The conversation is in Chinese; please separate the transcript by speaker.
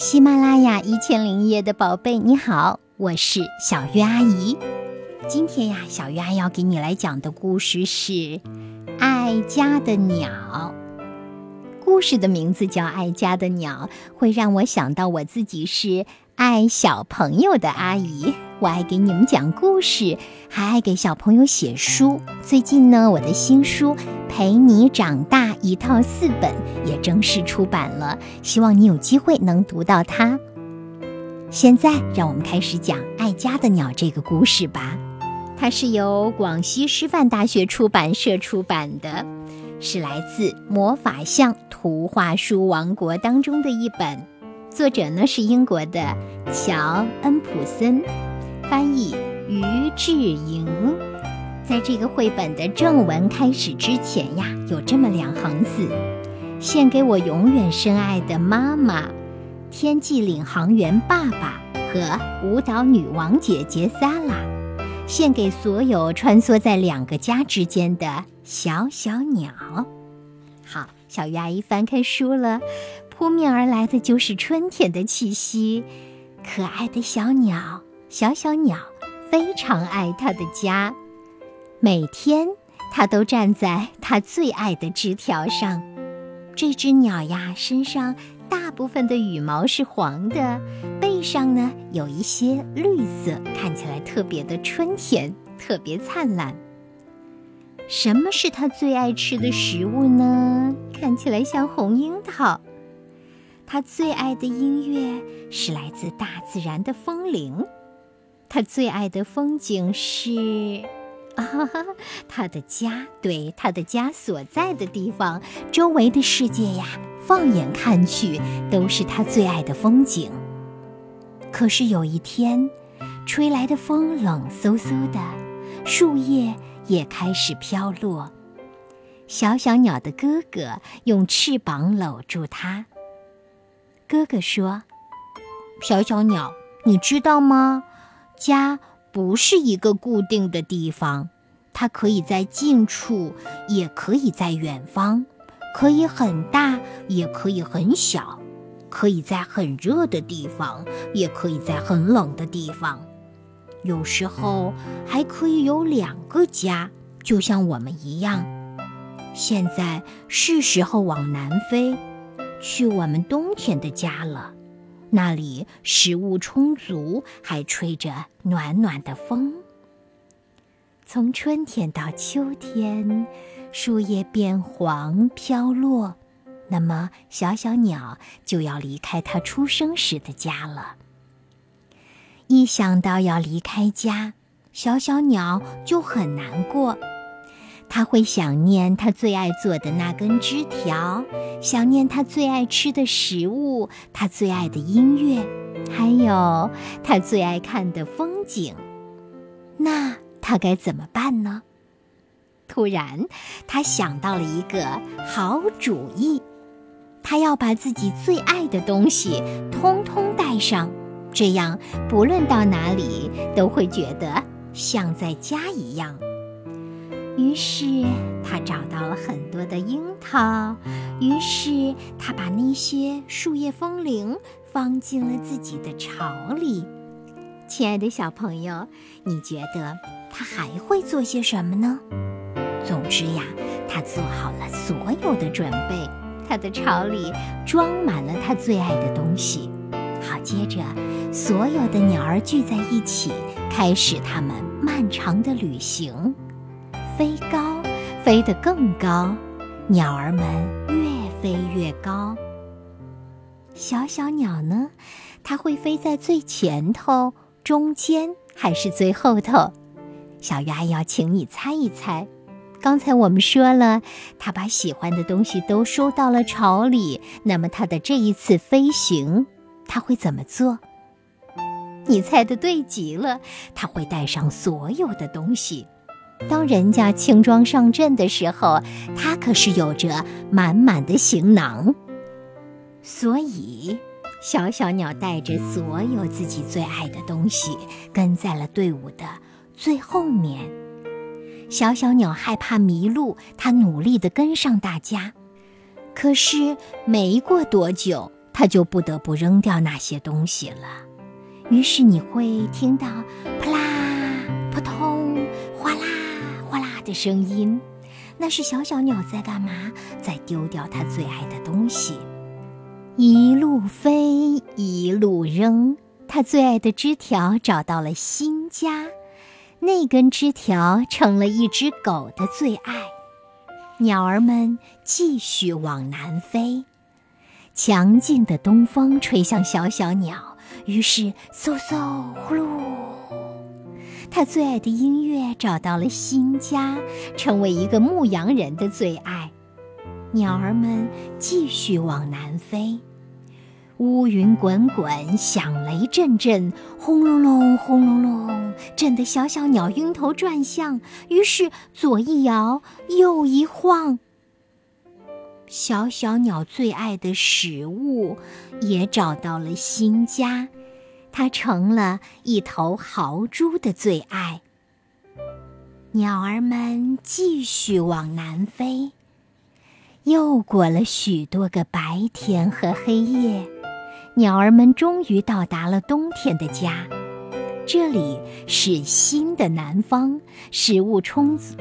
Speaker 1: 喜马拉雅一千零一夜的宝贝，你好，我是小鱼阿姨。今天呀，小鱼阿姨要给你来讲的故事是《爱家的鸟》。故事的名字叫《爱家的鸟》，会让我想到我自己是爱小朋友的阿姨。我爱给你们讲故事，还爱给小朋友写书。最近呢，我的新书《陪你长大》一套四本也正式出版了，希望你有机会能读到它。现在，让我们开始讲《爱家的鸟》这个故事吧。它是由广西师范大学出版社出版的，是来自魔法象图画书王国当中的一本。作者呢是英国的乔恩普森。翻译于志莹，在这个绘本的正文开始之前呀，有这么两行字：献给我永远深爱的妈妈，天际领航员爸爸和舞蹈女王姐姐萨拉，献给所有穿梭在两个家之间的小小鸟。好，小鱼阿姨翻开书了，扑面而来的就是春天的气息，可爱的小鸟。小小鸟非常爱它的家，每天它都站在它最爱的枝条上。这只鸟呀，身上大部分的羽毛是黄的，背上呢有一些绿色，看起来特别的春天，特别灿烂。什么是它最爱吃的食物呢？看起来像红樱桃。他最爱的音乐是来自大自然的风铃。他最爱的风景是，啊，他的家，对，他的家所在的地方，周围的世界呀，放眼看去都是他最爱的风景。可是有一天，吹来的风冷飕飕的，树叶也开始飘落。小小鸟的哥哥用翅膀搂住它。哥哥说：“小小鸟，你知道吗？”家不是一个固定的地方，它可以在近处，也可以在远方，可以很大，也可以很小，可以在很热的地方，也可以在很冷的地方，有时候还可以有两个家，就像我们一样。现在是时候往南飞，去我们冬天的家了。那里食物充足，还吹着暖暖的风。从春天到秋天，树叶变黄飘落，那么小小鸟就要离开它出生时的家了。一想到要离开家，小小鸟就很难过。他会想念他最爱做的那根枝条，想念他最爱吃的食物，他最爱的音乐，还有他最爱看的风景。那他该怎么办呢？突然，他想到了一个好主意，他要把自己最爱的东西通通带上，这样不论到哪里都会觉得像在家一样。于是他找到了很多的樱桃，于是他把那些树叶风铃放进了自己的巢里。亲爱的小朋友，你觉得他还会做些什么呢？总之呀，他做好了所有的准备，他的巢里装满了他最爱的东西。好，接着所有的鸟儿聚在一起，开始他们漫长的旅行。飞高，飞得更高，鸟儿们越飞越高。小小鸟呢？它会飞在最前头、中间还是最后头？小鱼阿要请你猜一猜。刚才我们说了，它把喜欢的东西都收到了巢里。那么它的这一次飞行，它会怎么做？你猜的对极了，它会带上所有的东西。当人家轻装上阵的时候，他可是有着满满的行囊。所以，小小鸟带着所有自己最爱的东西，跟在了队伍的最后面。小小鸟害怕迷路，它努力地跟上大家。可是，没过多久，它就不得不扔掉那些东西了。于是你会听到啪啦、的声音，那是小小鸟在干嘛？在丢掉它最爱的东西。一路飞，一路扔，它最爱的枝条找到了新家。那根枝条成了一只狗的最爱。鸟儿们继续往南飞，强劲的东风吹向小小鸟，于是嗖嗖呼噜，他最爱的音乐找到了新家，成为一个牧羊人的最爱。鸟儿们继续往南飞。乌云滚滚，响雷阵阵，轰隆隆，轰隆隆，震得小小鸟晕头转向。于是左一摇，右一晃，小小鸟最爱的食物也找到了新家，它成了一头豪猪的最爱。鸟儿们继续往南飞，又过了许多个白天和黑夜。鸟儿们终于到达了冬天的家，这里是新的南方，食物充足。